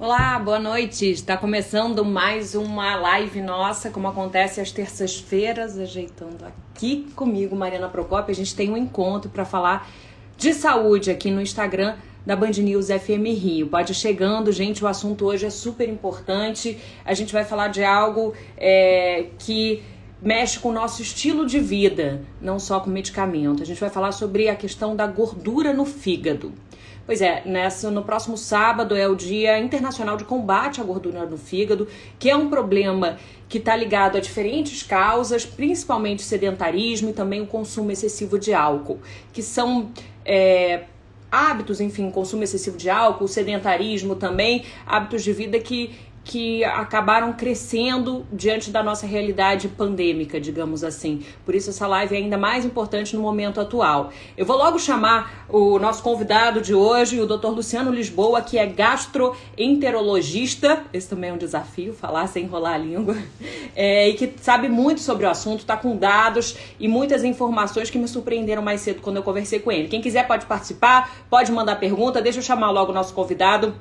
Olá, boa noite. Está começando mais uma live nossa, como acontece às terças-feiras, ajeitando aqui comigo, Mariana Procópio. A gente tem um encontro para falar de saúde aqui no Instagram da Band News FM Rio. Pode chegando, gente, o assunto hoje é super importante. A gente vai falar de algo é, que mexe com o nosso estilo de vida, não só com medicamento. A gente vai falar sobre a questão da gordura no fígado. Pois é, nessa, no próximo sábado é o Dia Internacional de Combate à Gordura no Fígado, que é um problema que está ligado a diferentes causas, principalmente sedentarismo e também o consumo excessivo de álcool, que são é, hábitos, enfim, consumo excessivo de álcool, sedentarismo também, hábitos de vida que que acabaram crescendo diante da nossa realidade pandêmica, digamos assim. Por isso essa live é ainda mais importante no momento atual. Eu vou logo chamar o nosso convidado de hoje, o Dr. Luciano Lisboa, que é gastroenterologista. Esse também é um desafio, falar sem enrolar a língua. É, e que sabe muito sobre o assunto, está com dados e muitas informações que me surpreenderam mais cedo quando eu conversei com ele. Quem quiser pode participar, pode mandar pergunta. Deixa eu chamar logo o nosso convidado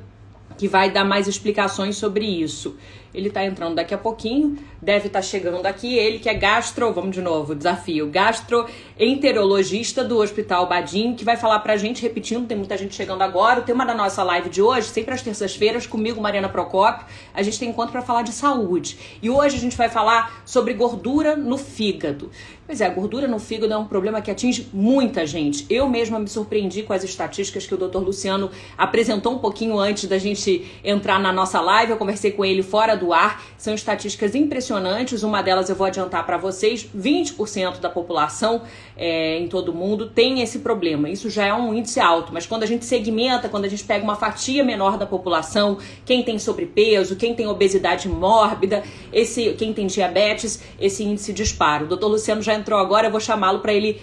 que vai dar mais explicações sobre isso. Ele está entrando daqui a pouquinho, deve estar tá chegando aqui. Ele que é gastro, vamos de novo, desafio, gastroenterologista do Hospital Badim, que vai falar pra gente, repetindo, tem muita gente chegando agora. O tema da nossa live de hoje, sempre às terças-feiras, comigo, Mariana Procópio, a gente tem encontro para falar de saúde. E hoje a gente vai falar sobre gordura no fígado. Pois é, a gordura no fígado é um problema que atinge muita gente. Eu mesma me surpreendi com as estatísticas que o Dr. Luciano apresentou um pouquinho antes da gente entrar na nossa live. Eu conversei com ele fora do ar. São estatísticas impressionantes. Uma delas eu vou adiantar para vocês: 20% da população é, em todo o mundo tem esse problema. Isso já é um índice alto, mas quando a gente segmenta, quando a gente pega uma fatia menor da população, quem tem sobrepeso, quem tem obesidade mórbida, esse, quem tem diabetes, esse índice dispara. O Dr. Luciano já entrou agora, eu vou chamá-lo para ele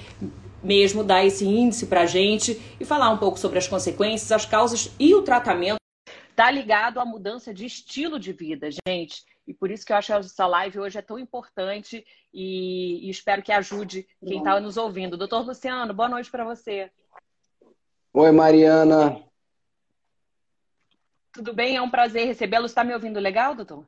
mesmo dar esse índice para a gente e falar um pouco sobre as consequências, as causas e o tratamento. Está ligado à mudança de estilo de vida, gente. E por isso que eu acho que essa live hoje é tão importante e, e espero que ajude quem está nos ouvindo. Doutor Luciano, boa noite para você. Oi, Mariana. Tudo bem? É um prazer recebê-lo. Está me ouvindo legal, doutor?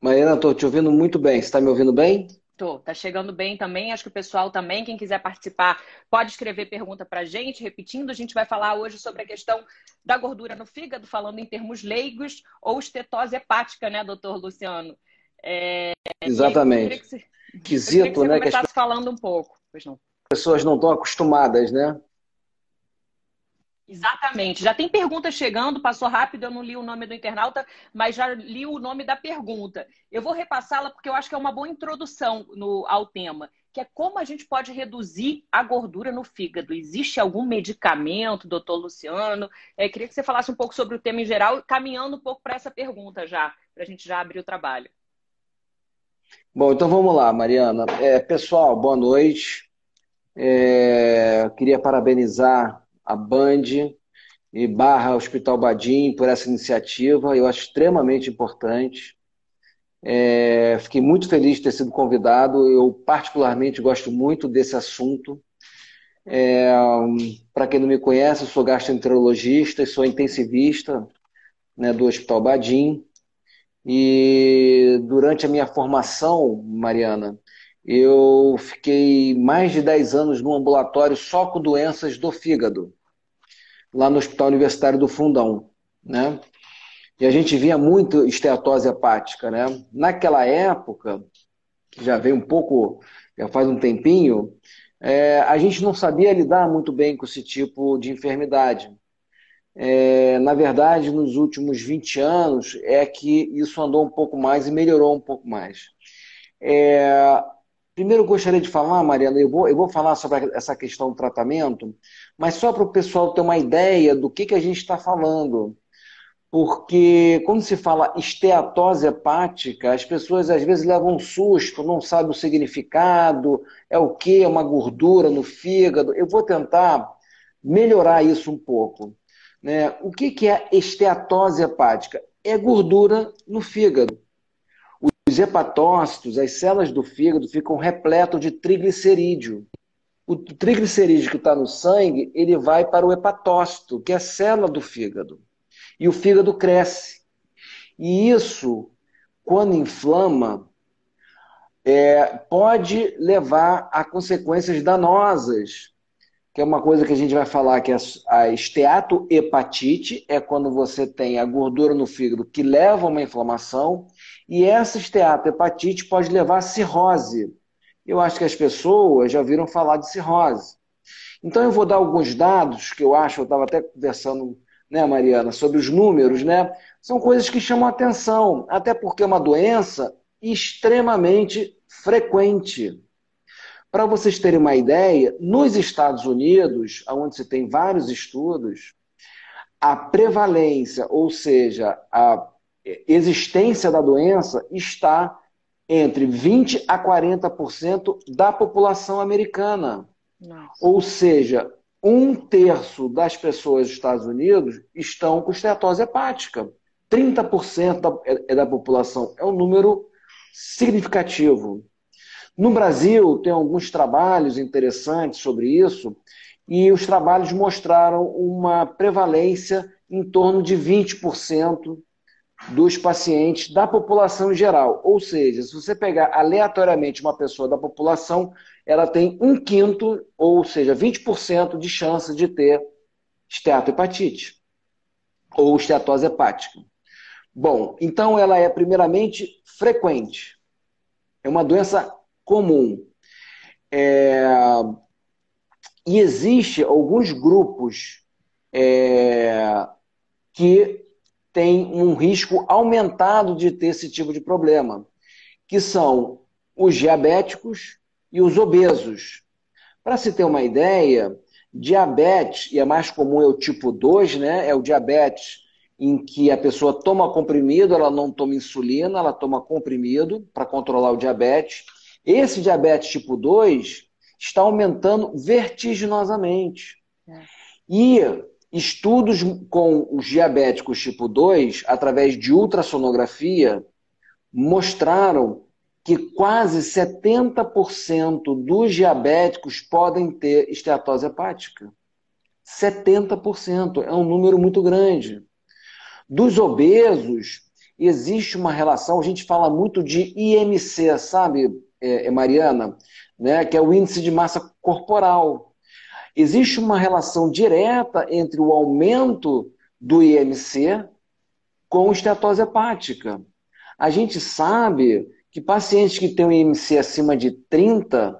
Mariana, estou te ouvindo muito bem. Você está me ouvindo bem? Tô, tá chegando bem também. Acho que o pessoal também, quem quiser participar, pode escrever pergunta pra gente. Repetindo, a gente vai falar hoje sobre a questão da gordura no fígado, falando em termos leigos, ou estetose hepática, né, doutor Luciano? É... Exatamente. Que você... Quesito, né? Que as... falando um pouco. Pois não. As pessoas não estão acostumadas, né? Exatamente. Já tem perguntas chegando, passou rápido, eu não li o nome do internauta, mas já li o nome da pergunta. Eu vou repassá-la porque eu acho que é uma boa introdução no, ao tema, que é como a gente pode reduzir a gordura no fígado. Existe algum medicamento, doutor Luciano? É, queria que você falasse um pouco sobre o tema em geral, caminhando um pouco para essa pergunta já, para a gente já abrir o trabalho. Bom, então vamos lá, Mariana. É, pessoal, boa noite. É, queria parabenizar a Band e barra Hospital Badim por essa iniciativa, eu acho extremamente importante. É, fiquei muito feliz de ter sido convidado, eu particularmente gosto muito desse assunto. É, Para quem não me conhece, eu sou gastroenterologista e sou intensivista né, do Hospital Badim. E durante a minha formação, Mariana, eu fiquei mais de 10 anos no ambulatório só com doenças do fígado lá no Hospital Universitário do Fundão, né? E a gente via muito esteatose hepática, né? Naquela época, já veio um pouco, já faz um tempinho, é, a gente não sabia lidar muito bem com esse tipo de enfermidade. É, na verdade, nos últimos 20 anos, é que isso andou um pouco mais e melhorou um pouco mais. É, Primeiro, eu gostaria de falar, Mariana, eu vou, eu vou falar sobre essa questão do tratamento, mas só para o pessoal ter uma ideia do que, que a gente está falando. Porque quando se fala esteatose hepática, as pessoas às vezes levam um susto, não sabem o significado, é o que? É uma gordura no fígado. Eu vou tentar melhorar isso um pouco. Né? O que, que é esteatose hepática? É gordura no fígado. Os hepatócitos, as células do fígado, ficam repletas de triglicerídeo. O triglicerídeo que está no sangue, ele vai para o hepatócito, que é a célula do fígado. e o fígado cresce. E isso, quando inflama, é, pode levar a consequências danosas, é uma coisa que a gente vai falar, que é a esteatohepatite, é quando você tem a gordura no fígado que leva a uma inflamação, e essa esteatohepatite pode levar a cirrose. Eu acho que as pessoas já viram falar de cirrose. Então eu vou dar alguns dados que eu acho, eu estava até conversando, né, Mariana, sobre os números, né? São coisas que chamam atenção, até porque é uma doença extremamente frequente. Para vocês terem uma ideia, nos Estados Unidos, onde se tem vários estudos, a prevalência, ou seja, a existência da doença está entre 20 a 40% da população americana. Nossa. Ou seja, um terço das pessoas dos Estados Unidos estão com esteatose hepática. 30% da, é da população. É um número significativo. No Brasil, tem alguns trabalhos interessantes sobre isso, e os trabalhos mostraram uma prevalência em torno de 20% dos pacientes da população geral. Ou seja, se você pegar aleatoriamente uma pessoa da população, ela tem um quinto, ou seja, 20% de chance de ter esteatohepatite ou esteatose hepática. Bom, então ela é primeiramente frequente. É uma doença comum. É... E existe alguns grupos é... que têm um risco aumentado de ter esse tipo de problema, que são os diabéticos e os obesos. Para se ter uma ideia, diabetes, e é mais comum é o tipo 2, né? É o diabetes em que a pessoa toma comprimido, ela não toma insulina, ela toma comprimido para controlar o diabetes. Esse diabetes tipo 2 está aumentando vertiginosamente. É. E estudos com os diabéticos tipo 2, através de ultrassonografia, mostraram que quase 70% dos diabéticos podem ter esteatose hepática. 70% é um número muito grande. Dos obesos, existe uma relação, a gente fala muito de IMC, sabe, é, é, Mariana? Né, que é o índice de massa corporal. Existe uma relação direta entre o aumento do IMC com estetose hepática. A gente sabe que pacientes que têm um IMC acima de 30,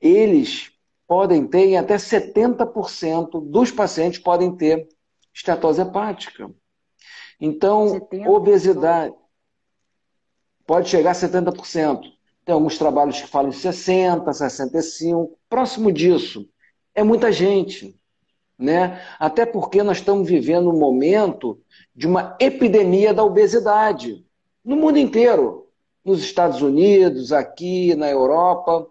eles podem ter, até 70% dos pacientes podem ter estetose hepática. Então, obesidade pode chegar a 70%. Tem alguns trabalhos que falam em 60%, 65%. Próximo disso, é muita gente. Né? Até porque nós estamos vivendo um momento de uma epidemia da obesidade no mundo inteiro. Nos Estados Unidos, aqui na Europa.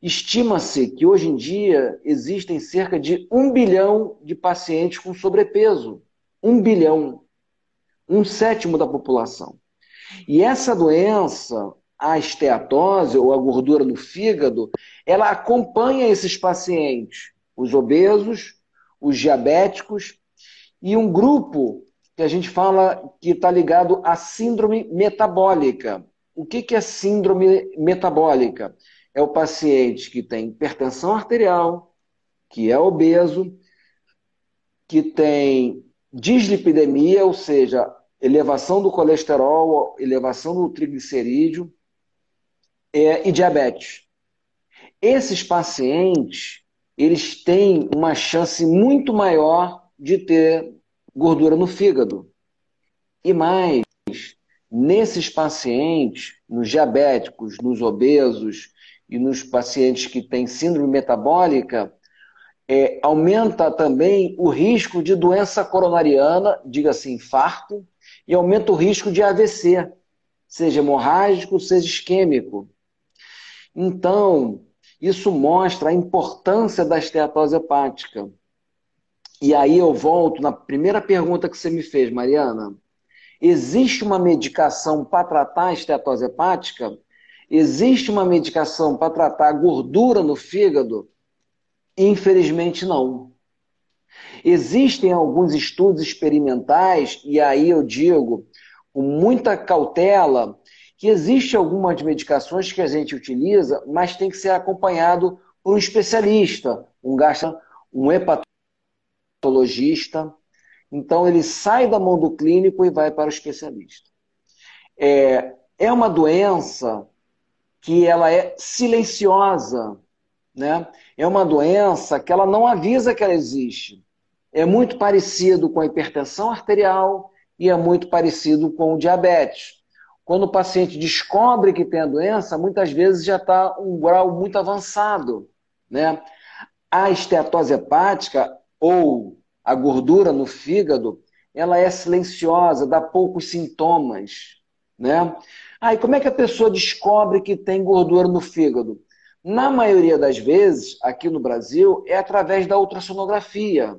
Estima-se que hoje em dia existem cerca de um bilhão de pacientes com sobrepeso. Um bilhão um sétimo da população. E essa doença, a esteatose ou a gordura no fígado, ela acompanha esses pacientes, os obesos, os diabéticos e um grupo que a gente fala que está ligado à síndrome metabólica. O que, que é síndrome metabólica? É o paciente que tem hipertensão arterial, que é obeso, que tem dislipidemia, ou seja, elevação do colesterol, elevação do triglicerídeo é, e diabetes. Esses pacientes, eles têm uma chance muito maior de ter gordura no fígado. E mais, nesses pacientes, nos diabéticos, nos obesos e nos pacientes que têm síndrome metabólica, é, aumenta também o risco de doença coronariana, diga-se infarto, e aumenta o risco de AVC, seja hemorrágico, seja isquêmico. Então, isso mostra a importância da esteatose hepática. E aí eu volto na primeira pergunta que você me fez, Mariana. Existe uma medicação para tratar a esteatose hepática? Existe uma medicação para tratar a gordura no fígado? Infelizmente não. Existem alguns estudos experimentais, e aí eu digo com muita cautela, que existe algumas medicações que a gente utiliza, mas tem que ser acompanhado por um especialista, um gasta, um hepatologista. Então ele sai da mão do clínico e vai para o especialista. É, é uma doença que ela é silenciosa, né? É uma doença que ela não avisa que ela existe. É muito parecido com a hipertensão arterial e é muito parecido com o diabetes. Quando o paciente descobre que tem a doença, muitas vezes já está um grau muito avançado. Né? A esteatose hepática, ou a gordura no fígado, ela é silenciosa, dá poucos sintomas. Né? Aí, como é que a pessoa descobre que tem gordura no fígado? Na maioria das vezes, aqui no Brasil, é através da ultrassonografia,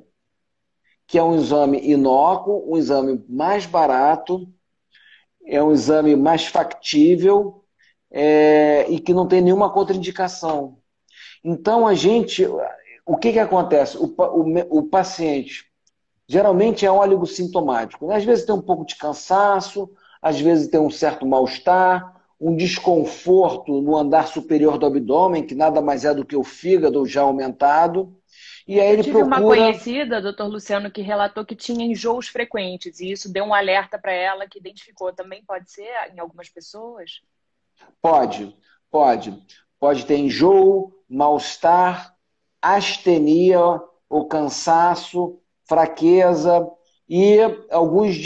que é um exame inócuo, um exame mais barato, é um exame mais factível é, e que não tem nenhuma contraindicação. Então, a gente, o que, que acontece? O, o, o paciente geralmente é óleo sintomático. Né? Às vezes tem um pouco de cansaço, às vezes tem um certo mal-estar, um desconforto no andar superior do abdômen, que nada mais é do que o fígado já aumentado. E aí ele Eu tive procura... uma conhecida, doutor Luciano, que relatou que tinha enjoos frequentes, e isso deu um alerta para ela que identificou. Também pode ser em algumas pessoas? Pode, pode. Pode ter enjoo, mal-estar, astenia, ou cansaço, fraqueza e alguns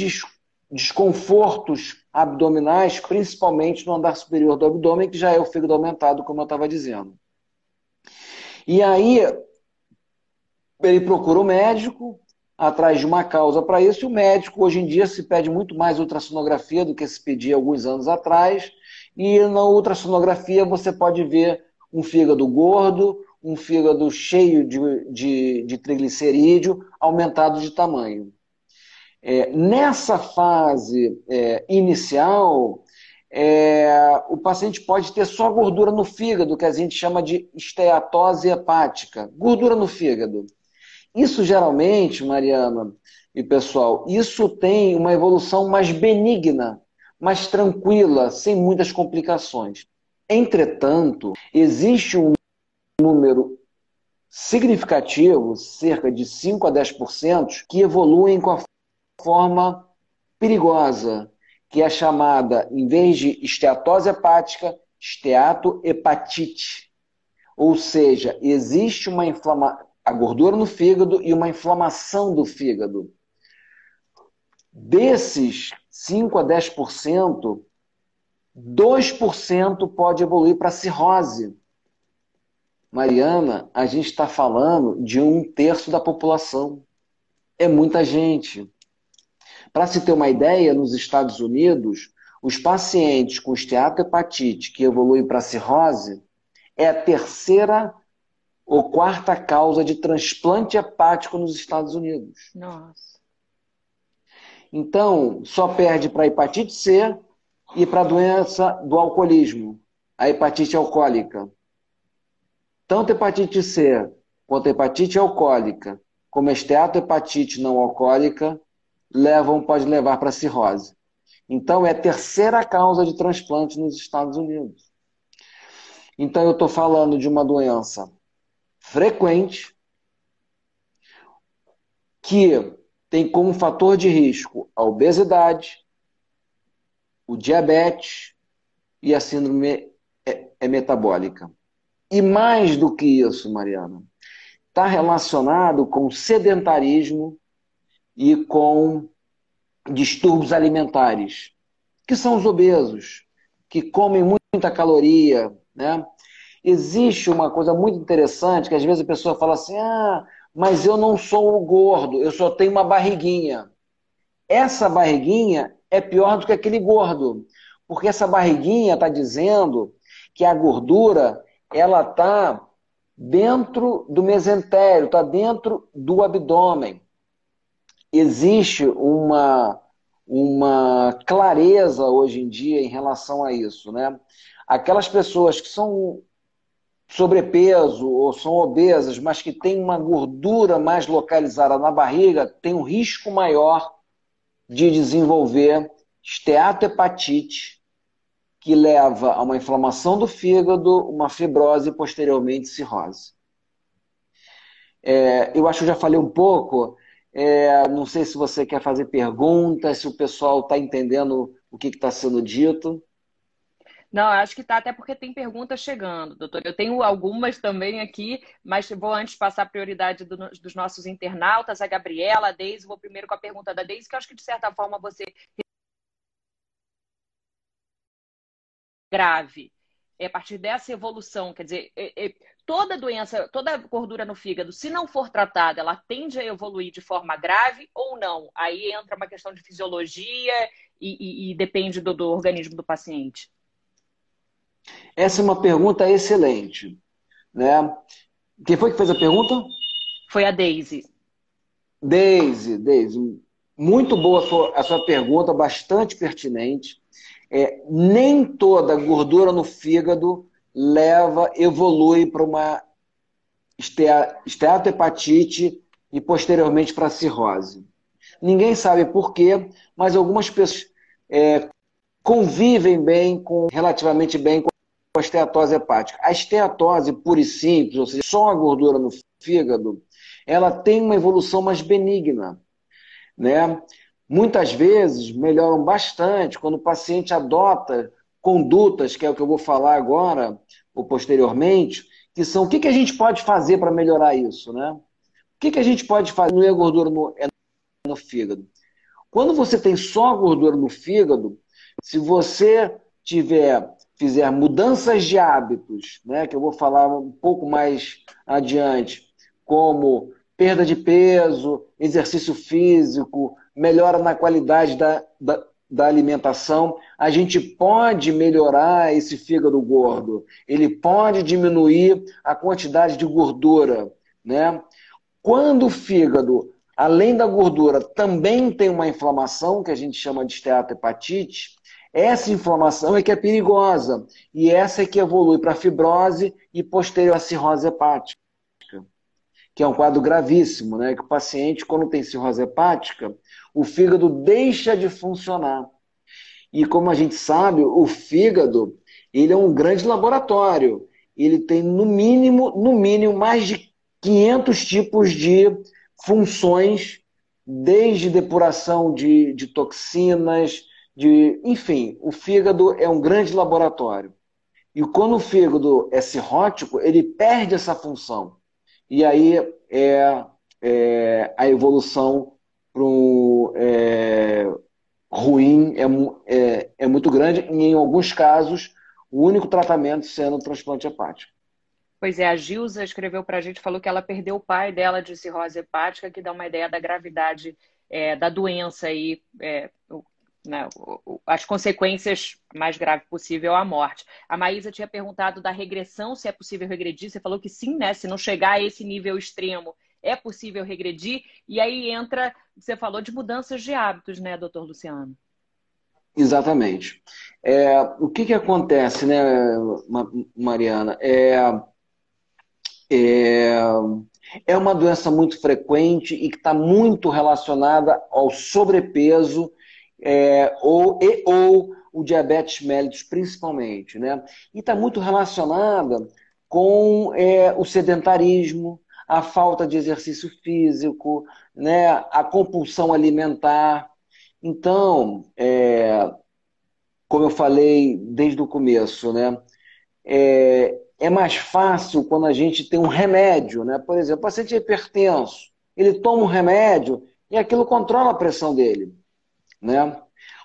desconfortos abdominais, principalmente no andar superior do abdômen, que já é o fígado aumentado, como eu estava dizendo. E aí, ele procura o médico, atrás de uma causa para isso, e o médico, hoje em dia, se pede muito mais ultrassonografia do que se pedia alguns anos atrás, e na ultrassonografia você pode ver um fígado gordo, um fígado cheio de, de, de triglicerídeo, aumentado de tamanho. É, nessa fase é, inicial, é, o paciente pode ter só gordura no fígado, que a gente chama de esteatose hepática. Gordura no fígado. Isso geralmente, Mariana e pessoal, isso tem uma evolução mais benigna, mais tranquila, sem muitas complicações. Entretanto, existe um número significativo, cerca de 5 a 10%, que evoluem com a forma perigosa, que é chamada, em vez de esteatose hepática, esteatohepatite. Ou seja, existe uma inflamação, a gordura no fígado e uma inflamação do fígado. Desses 5 a 10%, 2% pode evoluir para cirrose. Mariana, a gente está falando de um terço da população. É muita gente. Para se ter uma ideia, nos Estados Unidos, os pacientes com esteatohepatite que evoluem para cirrose é a terceira ou quarta causa de transplante hepático nos Estados Unidos. Nossa. Então, só perde para a hepatite C e para a doença do alcoolismo, a hepatite alcoólica. Tanto hepatite C quanto hepatite alcoólica, como esteatohepatite não alcoólica, levam, pode levar para cirrose. Então, é a terceira causa de transplante nos Estados Unidos. Então, eu estou falando de uma doença frequente que tem como fator de risco a obesidade, o diabetes e a síndrome metabólica. E mais do que isso, Mariana, está relacionado com sedentarismo e com distúrbios alimentares, que são os obesos, que comem muita caloria, né? Existe uma coisa muito interessante que às vezes a pessoa fala assim: "Ah, mas eu não sou o gordo, eu só tenho uma barriguinha". Essa barriguinha é pior do que aquele gordo, porque essa barriguinha está dizendo que a gordura ela está dentro do mesentério, está dentro do abdômen existe uma, uma clareza hoje em dia em relação a isso, né? Aquelas pessoas que são sobrepeso ou são obesas, mas que têm uma gordura mais localizada na barriga, tem um risco maior de desenvolver esteatohepatite, que leva a uma inflamação do fígado, uma fibrose e posteriormente cirrose. É, eu acho que já falei um pouco, é, não sei se você quer fazer perguntas, se o pessoal está entendendo o que está sendo dito. Não, acho que está até porque tem perguntas chegando, doutor. Eu tenho algumas também aqui, mas vou antes passar a prioridade do, dos nossos internautas, a Gabriela, a Deise. Vou primeiro com a pergunta da Deise, que acho que de certa forma você grave. É a partir dessa evolução, quer dizer, é, é, toda doença, toda gordura no fígado, se não for tratada, ela tende a evoluir de forma grave ou não? Aí entra uma questão de fisiologia e, e, e depende do, do organismo do paciente. Essa é uma pergunta excelente. Né? Quem foi que fez a pergunta? Foi a Daisy. Daisy, Daisy. Muito boa a sua pergunta, bastante pertinente. É, nem toda gordura no fígado leva, evolui para uma esteatohepatite e posteriormente para cirrose. Ninguém sabe por quê, mas algumas pessoas é, convivem bem, com, relativamente bem com a esteatose hepática. A esteatose pura e simples, ou seja, só a gordura no fígado, ela tem uma evolução mais benigna. Né? Muitas vezes melhoram bastante quando o paciente adota condutas, que é o que eu vou falar agora ou posteriormente, que são o que, que a gente pode fazer para melhorar isso, né? O que, que a gente pode fazer? Não é gordura no, é no fígado. Quando você tem só gordura no fígado, se você tiver fizer mudanças de hábitos, né, que eu vou falar um pouco mais adiante, como perda de peso, exercício físico, melhora na qualidade da, da, da alimentação, a gente pode melhorar esse fígado gordo. Ele pode diminuir a quantidade de gordura, né? Quando o fígado, além da gordura, também tem uma inflamação, que a gente chama de esteatohepatite, essa inflamação é que é perigosa e essa é que evolui para fibrose e posterior a cirrose hepática, que é um quadro gravíssimo, né? Que o paciente, quando tem cirrose hepática, o fígado deixa de funcionar. E como a gente sabe, o fígado ele é um grande laboratório. Ele tem no mínimo, no mínimo, mais de 500 tipos de funções, desde depuração de, de toxinas, de, enfim, o fígado é um grande laboratório. E quando o fígado é cirrótico, ele perde essa função. E aí é, é a evolução para um é, ruim é, é, é muito grande, e em alguns casos, o único tratamento sendo o transplante hepático. Pois é, a Gilza escreveu para a gente, falou que ela perdeu o pai dela de cirrose hepática, que dá uma ideia da gravidade é, da doença e é, né, as consequências mais graves possível a morte. A Maísa tinha perguntado da regressão, se é possível regredir. Você falou que sim, né? Se não chegar a esse nível extremo, é possível regredir. E aí entra, você falou de mudanças de hábitos, né, doutor Luciano? Exatamente. É, o que, que acontece, né, Mariana? É, é, é uma doença muito frequente e que está muito relacionada ao sobrepeso é, ou, e, ou o diabetes mellitus principalmente, né? E está muito relacionada com é, o sedentarismo, a falta de exercício físico, né? A compulsão alimentar. Então, é, como eu falei desde o começo, né? É, é mais fácil quando a gente tem um remédio, né? Por exemplo, o paciente é hipertenso, ele toma um remédio e aquilo controla a pressão dele. Né?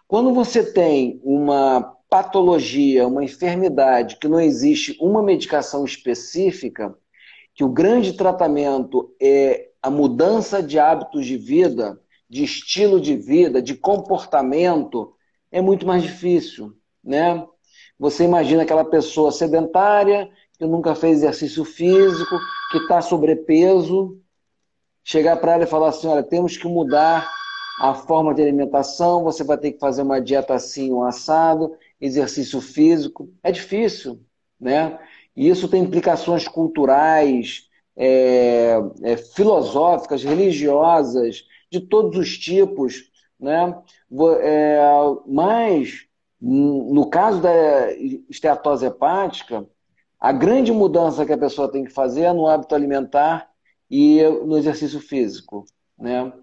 Quando você tem uma patologia, uma enfermidade que não existe uma medicação específica, que o grande tratamento é a mudança de hábitos de vida, de estilo de vida, de comportamento, é muito mais difícil, né? Você imagina aquela pessoa sedentária, que nunca fez exercício físico, que está sobrepeso, chegar para ela e falar assim, olha, temos que mudar a forma de alimentação, você vai ter que fazer uma dieta assim, um assado, exercício físico. É difícil, né? E isso tem implicações culturais, é, é, filosóficas, religiosas, de todos os tipos. Né? É, mas, no caso da esteatose hepática, a grande mudança que a pessoa tem que fazer é no hábito alimentar e no exercício físico. Né?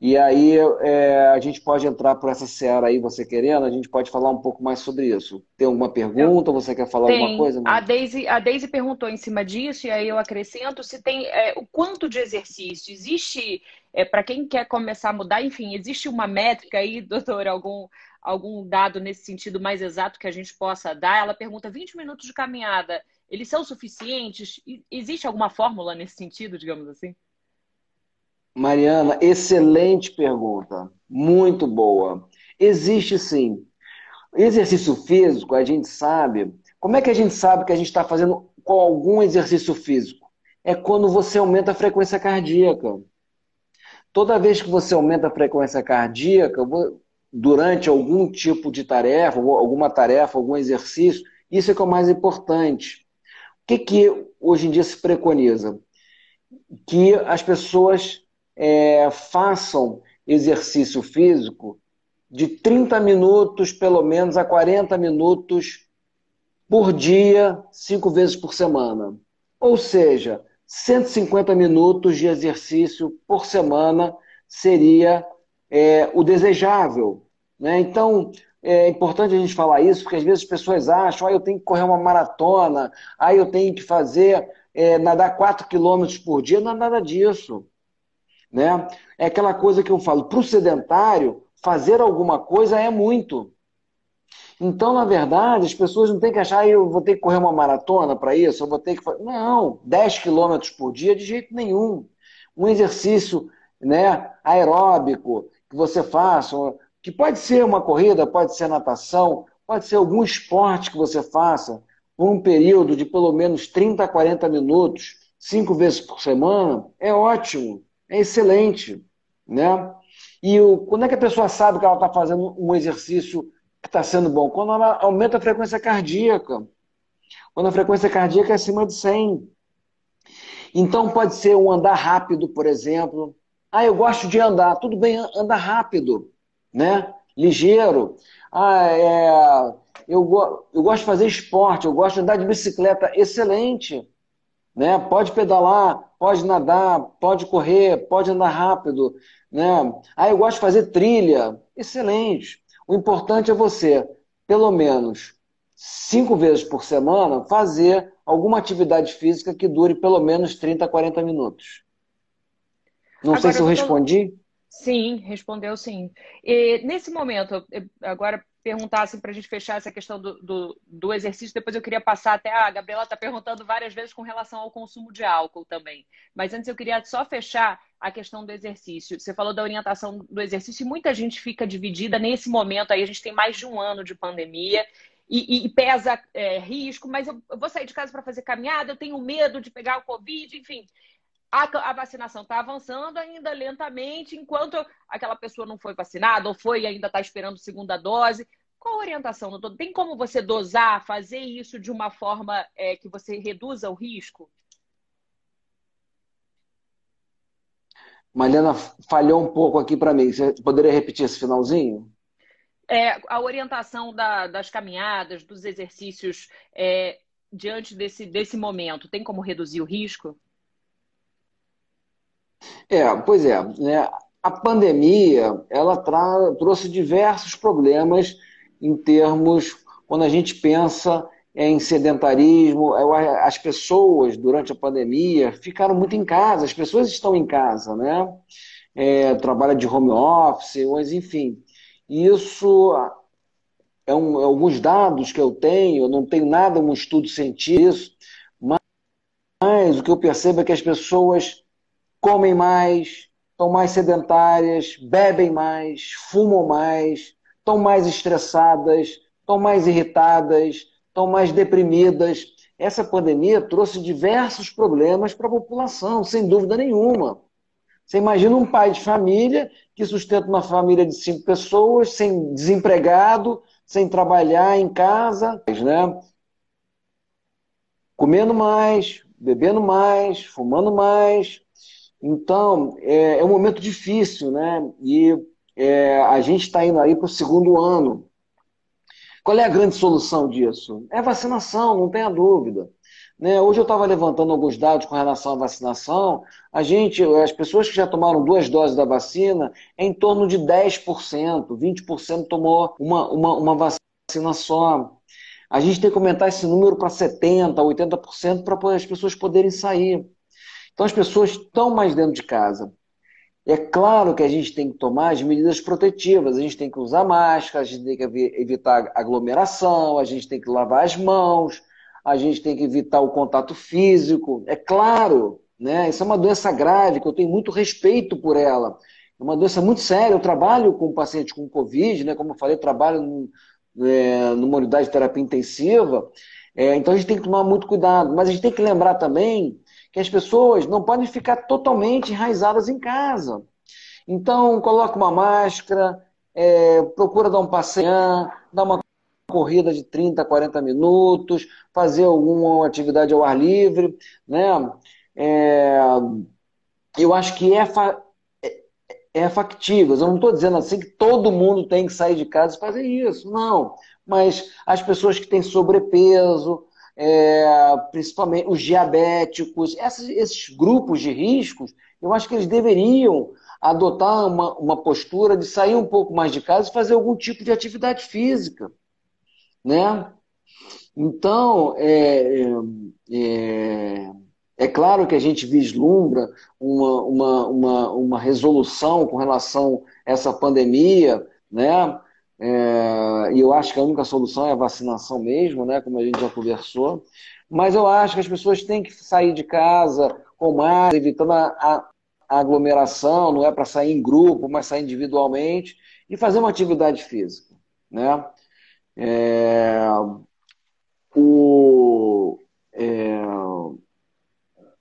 E aí é, a gente pode entrar por essa seara aí, você querendo, a gente pode falar um pouco mais sobre isso. Tem alguma pergunta? Você quer falar tem. alguma coisa? A Daisy, a Daisy perguntou em cima disso, e aí eu acrescento se tem é, o quanto de exercício. Existe, é, para quem quer começar a mudar, enfim, existe uma métrica aí, doutor, algum, algum dado nesse sentido mais exato que a gente possa dar? Ela pergunta: 20 minutos de caminhada, eles são suficientes? Existe alguma fórmula nesse sentido, digamos assim? Mariana, excelente pergunta. Muito boa. Existe sim. Exercício físico, a gente sabe. Como é que a gente sabe que a gente está fazendo com algum exercício físico? É quando você aumenta a frequência cardíaca. Toda vez que você aumenta a frequência cardíaca, durante algum tipo de tarefa, alguma tarefa, algum exercício, isso é que é o mais importante. O que, que hoje em dia se preconiza? Que as pessoas é, façam exercício físico de 30 minutos, pelo menos, a 40 minutos por dia, cinco vezes por semana. Ou seja, 150 minutos de exercício por semana seria é, o desejável. Né? Então, é importante a gente falar isso, porque às vezes as pessoas acham, ah, eu tenho que correr uma maratona, ah, eu tenho que fazer, é, nadar 4 quilômetros por dia. Não é nada disso. Né? É aquela coisa que eu falo, para o sedentário, fazer alguma coisa é muito. Então, na verdade, as pessoas não têm que achar, ah, eu vou ter que correr uma maratona para isso, eu vou ter que fazer. Não, 10 quilômetros por dia de jeito nenhum. Um exercício né, aeróbico que você faça, que pode ser uma corrida, pode ser natação, pode ser algum esporte que você faça por um período de pelo menos 30 a 40 minutos, cinco vezes por semana, é ótimo é excelente, né? E o, quando é que a pessoa sabe que ela está fazendo um exercício que está sendo bom? Quando ela aumenta a frequência cardíaca. Quando a frequência cardíaca é acima de 100. Então pode ser um andar rápido, por exemplo. Ah, eu gosto de andar. Tudo bem, anda rápido, né? Ligeiro. Ah, é... eu, eu gosto de fazer esporte, eu gosto de andar de bicicleta. Excelente. Né? Pode pedalar, pode nadar, pode correr, pode andar rápido. Né? Ah, eu gosto de fazer trilha. Excelente. O importante é você, pelo menos cinco vezes por semana, fazer alguma atividade física que dure pelo menos 30, 40 minutos. Não Agora, sei se eu respondi. Sim, respondeu sim. E, nesse momento, agora perguntassem para a gente fechar essa questão do, do, do, exercício, depois eu queria passar até a Gabriela está perguntando várias vezes com relação ao consumo de álcool também. Mas antes eu queria só fechar a questão do exercício. Você falou da orientação do exercício e muita gente fica dividida nesse momento aí. A gente tem mais de um ano de pandemia e, e pesa é, risco, mas eu, eu vou sair de casa para fazer caminhada, eu tenho medo de pegar o Covid, enfim a, a vacinação está avançando ainda lentamente, enquanto aquela pessoa não foi vacinada ou foi e ainda está esperando segunda dose. Qual a orientação, doutor? Tem como você dosar, fazer isso de uma forma é, que você reduza o risco? Mariana falhou um pouco aqui para mim. Você poderia repetir esse finalzinho? É, a orientação da, das caminhadas, dos exercícios é, diante desse, desse momento, tem como reduzir o risco? É, pois é. Né? A pandemia ela trouxe diversos problemas em termos, quando a gente pensa em sedentarismo, as pessoas durante a pandemia ficaram muito em casa, as pessoas estão em casa, né? É, trabalha de home office, mas enfim. Isso é, um, é alguns dados que eu tenho, não tenho nada, um estudo científico, mas, mas o que eu percebo é que as pessoas comem mais, estão mais sedentárias, bebem mais, fumam mais, estão mais estressadas, estão mais irritadas, estão mais deprimidas. Essa pandemia trouxe diversos problemas para a população, sem dúvida nenhuma. Você imagina um pai de família que sustenta uma família de cinco pessoas, sem desempregado, sem trabalhar em casa, né? comendo mais, bebendo mais, fumando mais. Então, é, é um momento difícil, né? E é, a gente está indo aí para o segundo ano. Qual é a grande solução disso? É vacinação, não tenha dúvida. Né? Hoje eu estava levantando alguns dados com relação à vacinação. A gente, as pessoas que já tomaram duas doses da vacina, é em torno de 10%, 20% tomou uma, uma, uma vacina só. A gente tem que aumentar esse número para 70%, 80% para as pessoas poderem sair. Então as pessoas estão mais dentro de casa. É claro que a gente tem que tomar as medidas protetivas, a gente tem que usar máscara, a gente tem que evitar aglomeração, a gente tem que lavar as mãos, a gente tem que evitar o contato físico. É claro, né? Isso é uma doença grave, que eu tenho muito respeito por ela. É uma doença muito séria. Eu trabalho com pacientes com Covid, né? Como eu falei, eu trabalho é, numa unidade de terapia intensiva. É, então a gente tem que tomar muito cuidado. Mas a gente tem que lembrar também que as pessoas não podem ficar totalmente enraizadas em casa. Então, coloca uma máscara, é, procura dar um passeio, dar uma corrida de 30, 40 minutos, fazer alguma atividade ao ar livre, né? É, eu acho que é, fa é, é factível. Eu não estou dizendo assim que todo mundo tem que sair de casa e fazer isso, não. Mas as pessoas que têm sobrepeso, é, principalmente os diabéticos, esses, esses, grupos de riscos, eu acho que eles deveriam adotar uma, uma postura de sair um pouco mais de casa e fazer algum tipo de atividade física né? Então, é, é, é, claro que a gente vislumbra uma, uma, uma, uma resolução com relação a essa pandemia, né? É, e eu acho que a única solução é a vacinação mesmo, né? Como a gente já conversou. Mas eu acho que as pessoas têm que sair de casa com mais, evitando a, a, aglomeração, não é para sair em grupo, mas sair individualmente e fazer uma atividade física, né? É, o, é,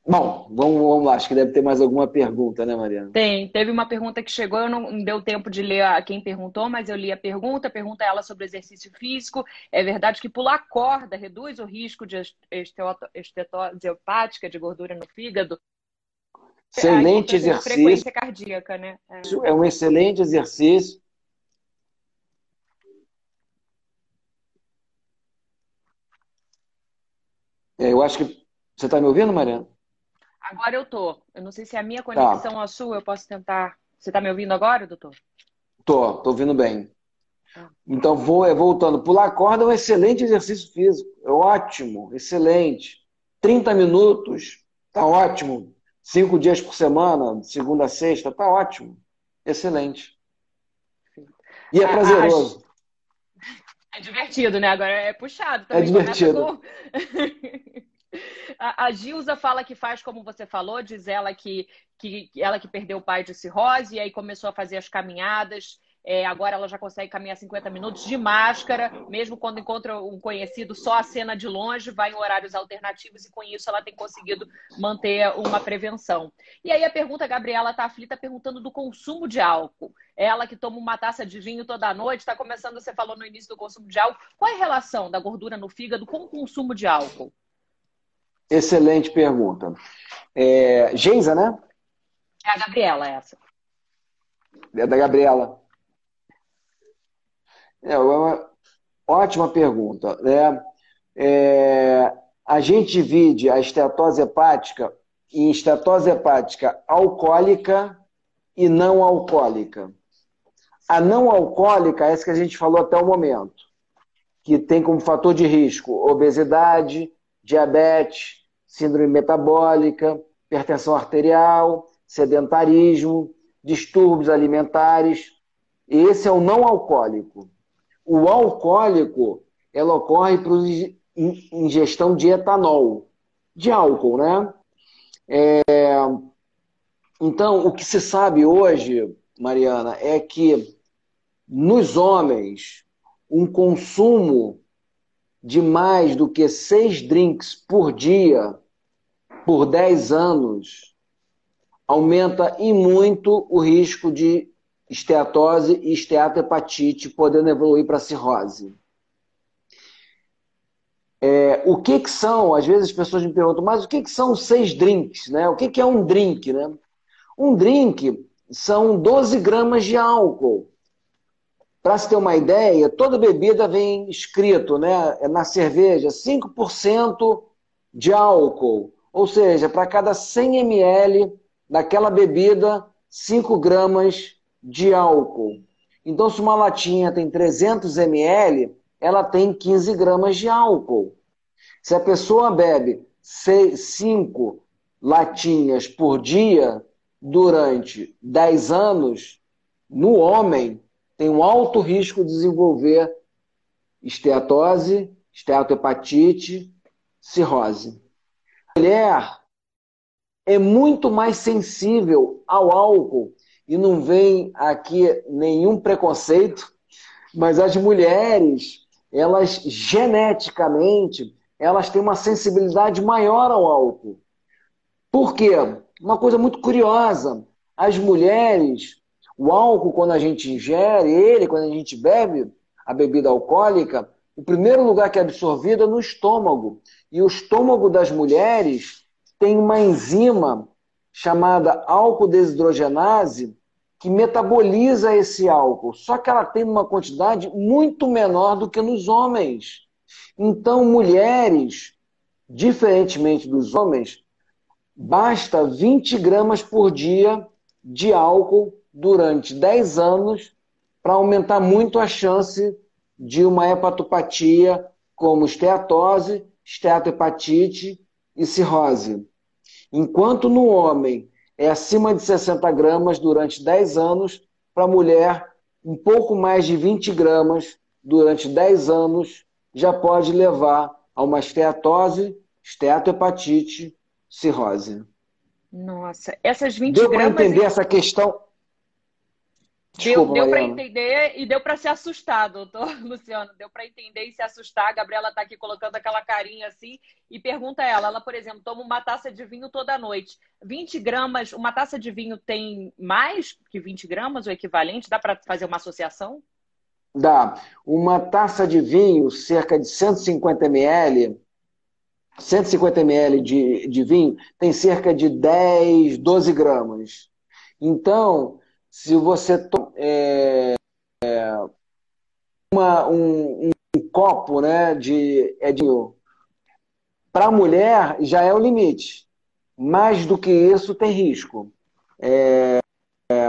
Bom, vamos, vamos lá. Acho que deve ter mais alguma pergunta, né, Mariana? Tem. Teve uma pergunta que chegou, eu não, não deu tempo de ler a quem perguntou, mas eu li a pergunta. Pergunta ela sobre exercício físico. É verdade que pular corda reduz o risco de estetose hepática, de gordura no fígado? Excelente exercício. Frequência cardíaca, né? É. é um excelente exercício. É, eu acho que. Você está me ouvindo, Mariana? Agora eu tô. Eu não sei se é a minha conexão tá. ou a sua, eu posso tentar. Você está me ouvindo agora, doutor? Tô, tô ouvindo bem. Ah. Então, vou, é, voltando. Pular corda é um excelente exercício físico. É ótimo, excelente. 30 minutos, tá ótimo. Cinco dias por semana, segunda a sexta, tá ótimo. Excelente. E é prazeroso. É divertido, né? Agora é puxado também. É divertido. Com... a Gilza fala que faz como você falou, diz ela que, que ela que perdeu o pai de cirrose e aí começou a fazer as caminhadas é, agora ela já consegue caminhar 50 minutos de máscara, mesmo quando encontra um conhecido, só a cena de longe, vai em horários alternativos e com isso ela tem conseguido manter uma prevenção. E aí a pergunta, a Gabriela está aflita perguntando do consumo de álcool. Ela que toma uma taça de vinho toda noite, está começando, você falou no início do consumo de álcool. Qual é a relação da gordura no fígado com o consumo de álcool? Excelente pergunta. É, Geisa, né? É a Gabriela, essa. É da Gabriela. É uma ótima pergunta. Né? É, a gente divide a estetose hepática em estetose hepática alcoólica e não alcoólica. A não alcoólica é essa que a gente falou até o momento, que tem como fator de risco obesidade, diabetes, síndrome metabólica, hipertensão arterial, sedentarismo, distúrbios alimentares. Esse é o não alcoólico. O alcoólico, ela ocorre por ingestão de etanol, de álcool, né? É... Então, o que se sabe hoje, Mariana, é que nos homens, um consumo de mais do que seis drinks por dia, por 10 anos, aumenta e muito o risco de esteatose e esteatohepatite, podendo evoluir para cirrose. É, o que, que são, às vezes as pessoas me perguntam, mas o que, que são seis drinks? Né? O que, que é um drink? Né? Um drink são 12 gramas de álcool. Para se ter uma ideia, toda bebida vem escrito né, na cerveja 5% de álcool. Ou seja, para cada 100 ml daquela bebida, 5 gramas de álcool. Então, se uma latinha tem 300 ml, ela tem 15 gramas de álcool. Se a pessoa bebe 5 latinhas por dia durante 10 anos, no homem tem um alto risco de desenvolver esteatose, esteatohepatite, cirrose. A mulher é muito mais sensível ao álcool e não vem aqui nenhum preconceito, mas as mulheres, elas geneticamente, elas têm uma sensibilidade maior ao álcool. Por quê? Uma coisa muito curiosa, as mulheres, o álcool quando a gente ingere ele, quando a gente bebe a bebida alcoólica, o primeiro lugar que é absorvido é no estômago. E o estômago das mulheres tem uma enzima chamada álcool desidrogenase que metaboliza esse álcool. Só que ela tem uma quantidade muito menor do que nos homens. Então, mulheres, diferentemente dos homens, basta 20 gramas por dia de álcool durante 10 anos para aumentar muito a chance de uma hepatopatia como esteatose, esteatohepatite e cirrose. Enquanto no homem é acima de 60 gramas durante 10 anos, para a mulher, um pouco mais de 20 gramas durante 10 anos já pode levar a uma esteatose, esteatohepatite, cirrose. Nossa, essas 20 Deu gramas. Deu para entender essa questão? Desculpa, deu deu para entender e deu para ser assustado, doutor Luciano. Deu para entender e se assustar. A Gabriela está aqui colocando aquela carinha assim e pergunta a ela. Ela, por exemplo, toma uma taça de vinho toda noite. 20 gramas, uma taça de vinho tem mais que 20 gramas, o equivalente? Dá para fazer uma associação? Dá. Uma taça de vinho, cerca de 150 ml, 150 ml de, de vinho, tem cerca de 10, 12 gramas. Então, se você é, uma, um, um, copo né, de, é de para a mulher já é o limite. Mais do que isso tem risco. É, é,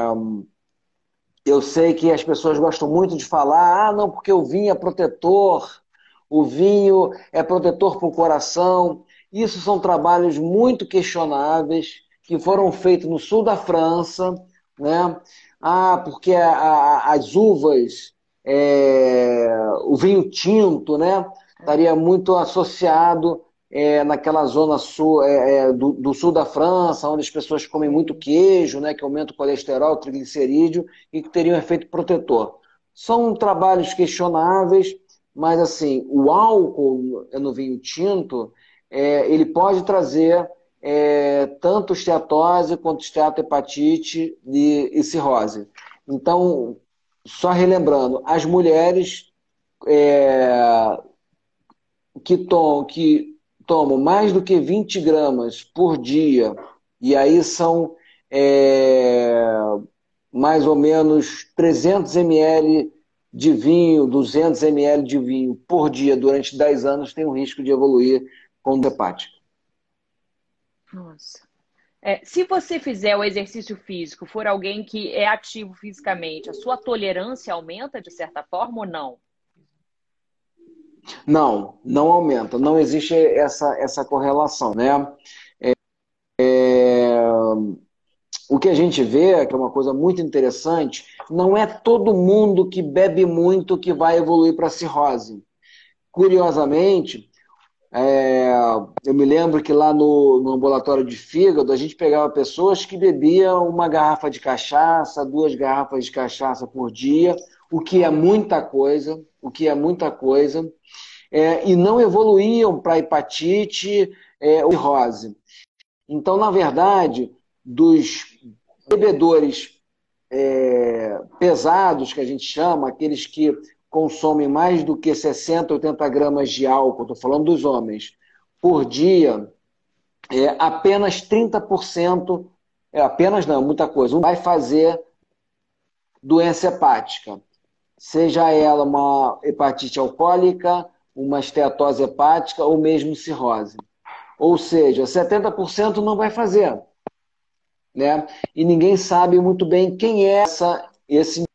eu sei que as pessoas gostam muito de falar, ah, não, porque o vinho é protetor, o vinho é protetor para o coração. Isso são trabalhos muito questionáveis que foram feitos no sul da França, né? Ah, porque a, a, as uvas, é, o vinho tinto, né? Estaria muito associado é, naquela zona sul, é, é, do, do, sul da França, onde as pessoas comem muito queijo, né? Que aumenta o colesterol, o triglicerídeo e que teria um efeito protetor. São trabalhos questionáveis, mas assim, o álcool no vinho tinto, é, ele pode trazer é, tanto esteatose quanto esteatohepatite e, e cirrose. Então, só relembrando, as mulheres é, que, tom, que tomam mais do que 20 gramas por dia, e aí são é, mais ou menos 300 ml de vinho, 200 ml de vinho por dia durante 10 anos, tem o risco de evoluir com hepática. Nossa. É, se você fizer o exercício físico, for alguém que é ativo fisicamente, a sua tolerância aumenta de certa forma ou não? Não, não aumenta. Não existe essa, essa correlação, né? É, é, o que a gente vê, que é uma coisa muito interessante, não é todo mundo que bebe muito que vai evoluir para cirrose. Curiosamente, é, eu me lembro que lá no, no, ambulatório de fígado a gente pegava pessoas que bebiam uma garrafa de cachaça, duas garrafas de cachaça por dia, o que é muita coisa, o que é muita coisa, é, e não evoluíam para hepatite é, ou cirrose. Então, na verdade, dos bebedores é, pesados que a gente chama, aqueles que consomem mais do que 60, 80 gramas de álcool, estou falando dos homens, por dia, é, apenas 30%, é, apenas não, muita coisa, vai fazer doença hepática. Seja ela uma hepatite alcoólica, uma esteatose hepática ou mesmo cirrose. Ou seja, 70% não vai fazer. Né? E ninguém sabe muito bem quem é essa, esse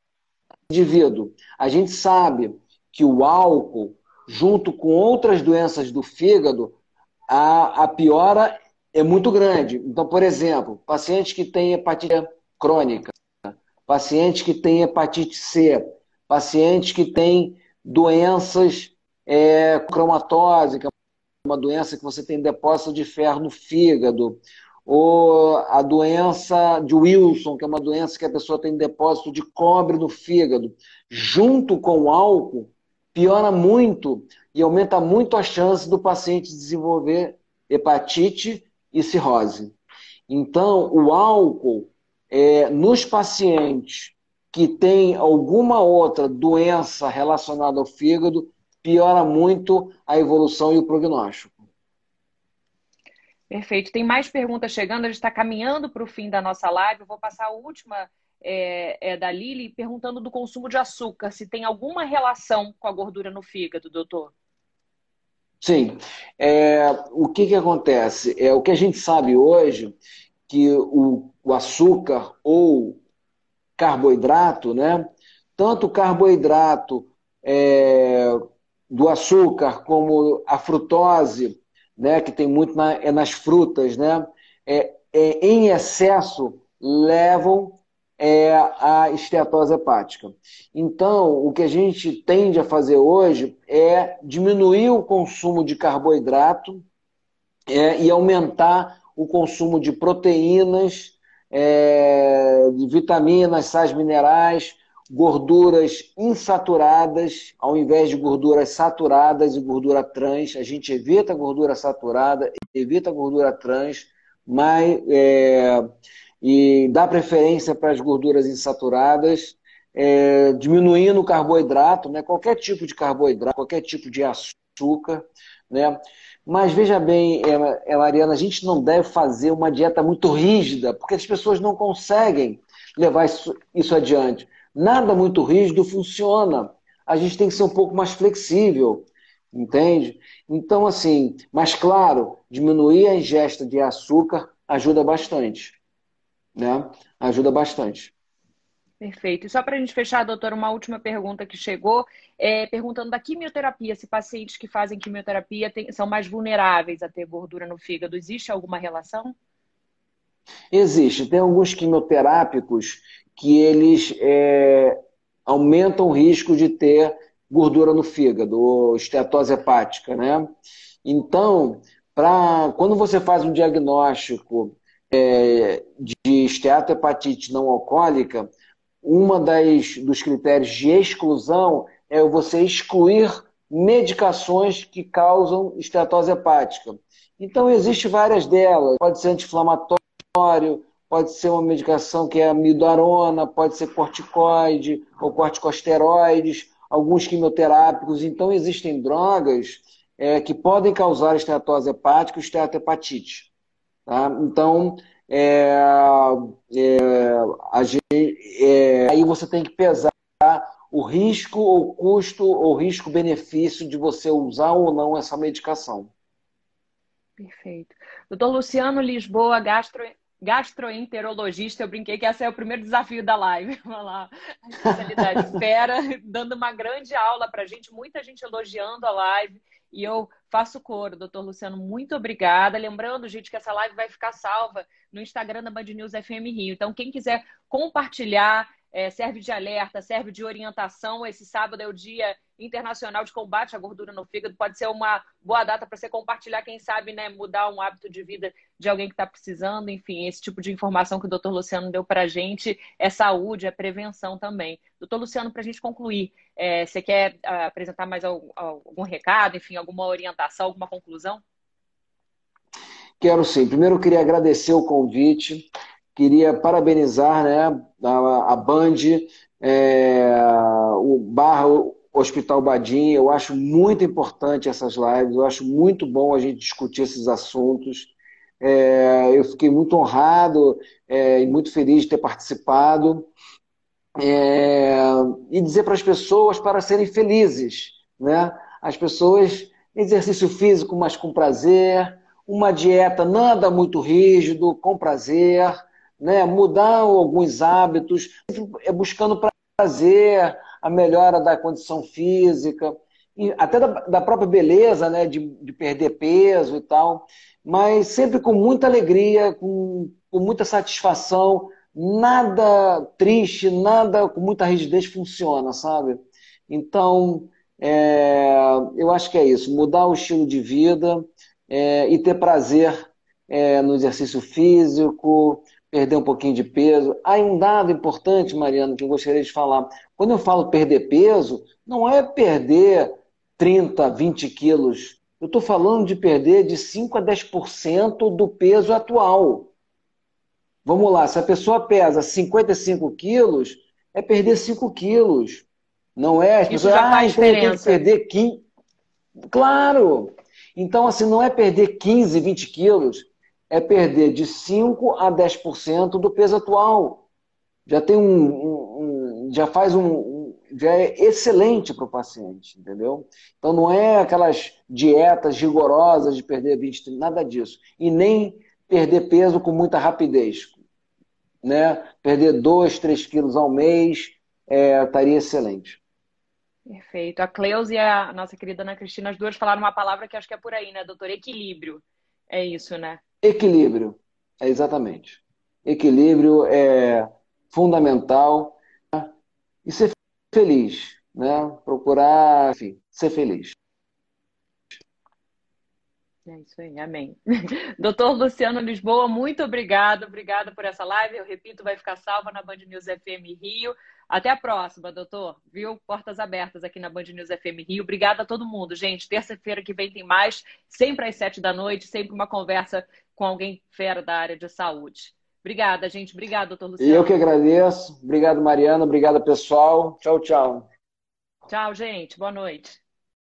indivíduo. A gente sabe que o álcool, junto com outras doenças do fígado, a, a piora é muito grande. Então, por exemplo, paciente que tem hepatite crônica, paciente que tem hepatite C, paciente que tem doenças é, cromatose, é uma doença que você tem depósito de ferro no fígado, ou a doença de Wilson, que é uma doença que a pessoa tem depósito de cobre no fígado, junto com o álcool, piora muito e aumenta muito a chance do paciente desenvolver hepatite e cirrose. Então, o álcool, é, nos pacientes que têm alguma outra doença relacionada ao fígado, piora muito a evolução e o prognóstico. Perfeito. Tem mais perguntas chegando, a gente está caminhando para o fim da nossa live. Eu vou passar a última é, é, da Lili perguntando do consumo de açúcar, se tem alguma relação com a gordura no fígado, doutor. Sim. É, o que, que acontece? É, o que a gente sabe hoje que o, o açúcar ou carboidrato, né? Tanto o carboidrato é, do açúcar como a frutose, né, que tem muito na, é nas frutas, né, é, é, em excesso levam é, à esteatose hepática. Então, o que a gente tende a fazer hoje é diminuir o consumo de carboidrato é, e aumentar o consumo de proteínas, é, de vitaminas, sais minerais, gorduras insaturadas, ao invés de gorduras saturadas e gordura trans. A gente evita a gordura saturada, evita a gordura trans, mas, é, e dá preferência para as gorduras insaturadas, é, diminuindo o carboidrato, né? qualquer tipo de carboidrato, qualquer tipo de açúcar. Né? Mas veja bem, é, Mariana, a gente não deve fazer uma dieta muito rígida, porque as pessoas não conseguem levar isso, isso adiante. Nada muito rígido funciona. A gente tem que ser um pouco mais flexível, entende? Então, assim, mas claro, diminuir a ingesta de açúcar ajuda bastante, né? Ajuda bastante. Perfeito. E só para a gente fechar, doutora, uma última pergunta que chegou, é, perguntando da quimioterapia, se pacientes que fazem quimioterapia tem, são mais vulneráveis a ter gordura no fígado. Existe alguma relação? Existe. Tem alguns quimioterápicos que eles é, aumentam o risco de ter gordura no fígado, ou estetose hepática, né? Então, pra, quando você faz um diagnóstico é, de esteatohepatite não alcoólica, uma das dos critérios de exclusão é você excluir medicações que causam estetose hepática. Então, existe várias delas. Pode ser anti-inflamatório, pode ser uma medicação que é amidarona, pode ser corticoide ou corticosteroides, alguns quimioterápicos. Então, existem drogas é, que podem causar esteatose hepática e esteatohepatite. Tá? Então, é, é, gente, é, aí você tem que pesar o risco ou custo ou risco-benefício de você usar ou não essa medicação. Perfeito. Doutor Luciano Lisboa, gastro, gastroenterologista, eu brinquei que esse é o primeiro desafio da live. Vamos lá, a especialidade fera, dando uma grande aula para gente, muita gente elogiando a live. E eu faço coro, doutor Luciano, muito obrigada. Lembrando, gente, que essa live vai ficar salva no Instagram da Band News FM Rio. Então, quem quiser compartilhar, é, serve de alerta, serve de orientação. Esse sábado é o Dia Internacional de Combate à Gordura no Fígado. Pode ser uma boa data para você compartilhar, quem sabe, né, mudar um hábito de vida de alguém que está precisando. Enfim, esse tipo de informação que o doutor Luciano deu para a gente é saúde, é prevenção também. Doutor Luciano, para a gente concluir, é, você quer uh, apresentar mais algum, recado, enfim, alguma orientação, alguma conclusão? Quero sim. Primeiro, eu queria agradecer o convite. Queria parabenizar né, a, a Band, é, o Barra, Hospital Badim. Eu acho muito importante essas lives, eu acho muito bom a gente discutir esses assuntos. É, eu fiquei muito honrado é, e muito feliz de ter participado. É, e dizer para as pessoas para serem felizes. Né? As pessoas, exercício físico, mas com prazer, uma dieta nada muito rígido, com prazer, né? mudar alguns hábitos, é buscando prazer, a melhora da condição física, até da, da própria beleza, né? De, de, perder peso e tal, mas sempre com muita alegria, com, com muita satisfação, nada triste, nada com muita rigidez funciona, sabe? Então, é, eu acho que é isso, mudar o estilo de vida é, e ter prazer é, no exercício físico, perder um pouquinho de peso. Há um dado importante, Mariana, que eu gostaria de falar. Quando eu falo perder peso, não é perder 30, 20 quilos. Eu estou falando de perder de 5 a 10% do peso atual. Vamos lá, se a pessoa pesa 55 quilos, é perder 5 quilos. Não é? As pessoas, ah, então tem que perder 15. Claro! Então, assim, não é perder 15, 20 quilos, é perder de 5 a 10% do peso atual. Já tem um, um, um já faz um, já é excelente para o paciente, entendeu? Então não é aquelas dietas rigorosas de perder 20, nada disso. E nem perder peso com muita rapidez. Né? Perder 2, 3 quilos ao mês é, estaria excelente. Perfeito. A Cleusa e a nossa querida Ana Cristina, as duas falaram uma palavra que acho que é por aí, né, doutor? Equilíbrio. É isso, né? Equilíbrio, é exatamente. Equilíbrio é fundamental e ser feliz, né? Procurar, enfim, ser feliz. É isso aí, amém. Doutor Luciano Lisboa, muito obrigado, obrigada por essa live. Eu repito, vai ficar salva na Band News FM Rio. Até a próxima, doutor. Viu? Portas abertas aqui na Band News FM Rio. Obrigada a todo mundo, gente. Terça-feira que vem tem mais, sempre às sete da noite, sempre uma conversa com alguém fera da área de saúde. Obrigada, gente. Obrigada, doutor Luciano. E eu que agradeço. Obrigado, Mariana. Obrigado, pessoal. Tchau, tchau. Tchau, gente. Boa noite.